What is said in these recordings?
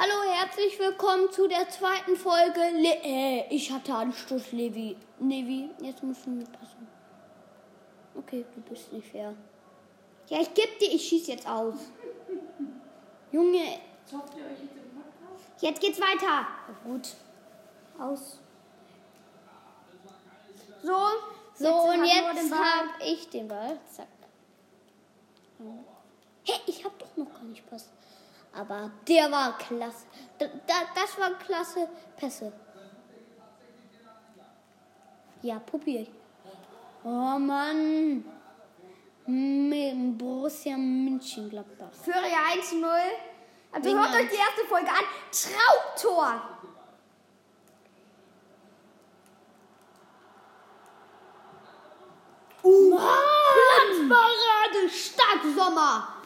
Hallo, herzlich willkommen zu der zweiten Folge. Le äh, ich hatte Anstoß, Levi. Levi, jetzt musst du mir passen. Okay, du bist nicht fair. Ja, ich geb dir, ich schieß jetzt aus. Junge. Zockt ihr euch jetzt im Podcast? Jetzt geht's weiter. Gut. Aus. So. So, Jetzt und jetzt hab ich den Ball. Zack. Hä, ich hab doch noch gar nicht Pass. Aber der war klasse. Da, da, das war klasse Pässe. Ja, probier ich. Oh Mann. M Borussia München-Gladbach. Führe ja 1-0. Also hört euch die erste Folge an. Traumtor. Platzparade, stark Sommer.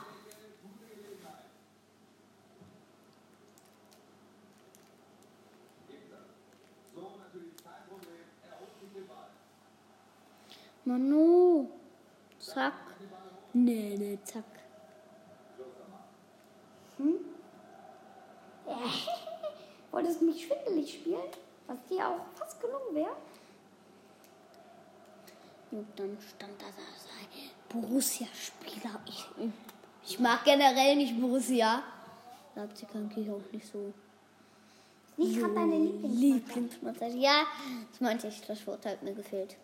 Manu, zack. Nee, nee, zack. Wolltest du mich schwindelig spielen? Was dir auch fast gelungen wäre. Und dann stand da, da sei Borussia-Spieler. Ich, ich mag generell nicht Borussia. Leipzig eigentlich auch nicht so. Nicht gerade deine Lieblingsmannschaft. Lieblingsmannschaft. Ja, das meinte ich. Das Wort hat mir gefehlt.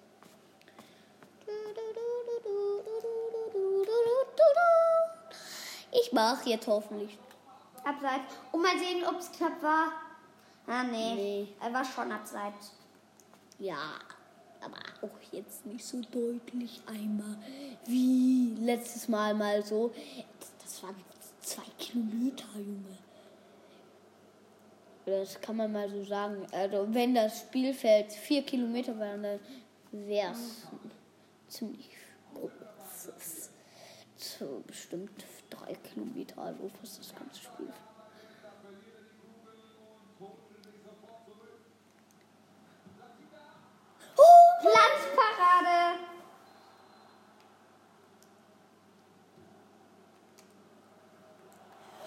Ich mach jetzt hoffentlich. Abseits. Und mal sehen, ob es knapp war. Ah, nee. Nee. Er war schon abseits. Ja, aber auch jetzt nicht so deutlich einmal wie letztes Mal mal so. Das, das waren zwei Kilometer, Junge. Das kann man mal so sagen. Also wenn das Spielfeld vier Kilometer wäre, dann wäre es ziemlich großes. So bestimmt drei Kilometer, also fast das ganze Spiel. Glanzparade.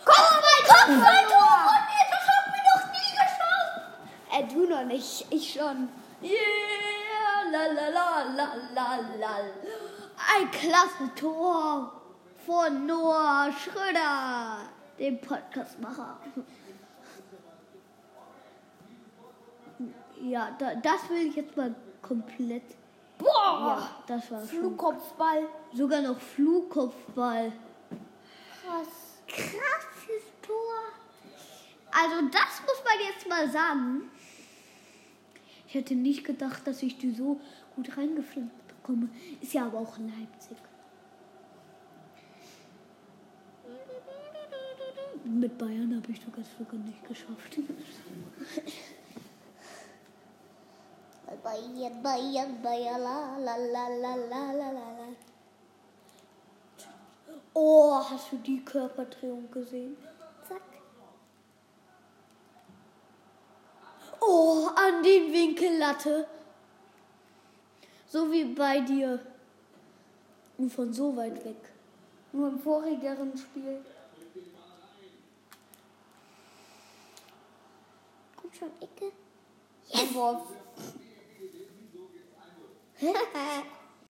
Kopfball, Kopfballtor! Oh nee, das haben wir noch nie geschafft! Äh, du noch nicht. Ich schon. Yeah, la la la la la la. Ein klasse Tor von Noah Schröder, dem Podcastmacher. Ja, da, das will ich jetzt mal komplett. Boah. Ja, das war. Flugkopfball. Sogar noch Flugkopfball. Krass. Krasses Tor. Also das muss man jetzt mal sagen. Ich hätte nicht gedacht, dass ich die so gut reingeflankt bekomme. Ist ja aber auch Leipzig. Mit Bayern habe ich sogar sogar nicht geschafft. Bayern, Bayern, Bayern, la la la la la la la. Oh, hast du die Körperdrehung gesehen? Zack. Oh, an den Winkellatte. So wie bei dir. Nur von so weit weg. Nur im vorigeren Spiel. Komm schon, Ecke. Einwurf.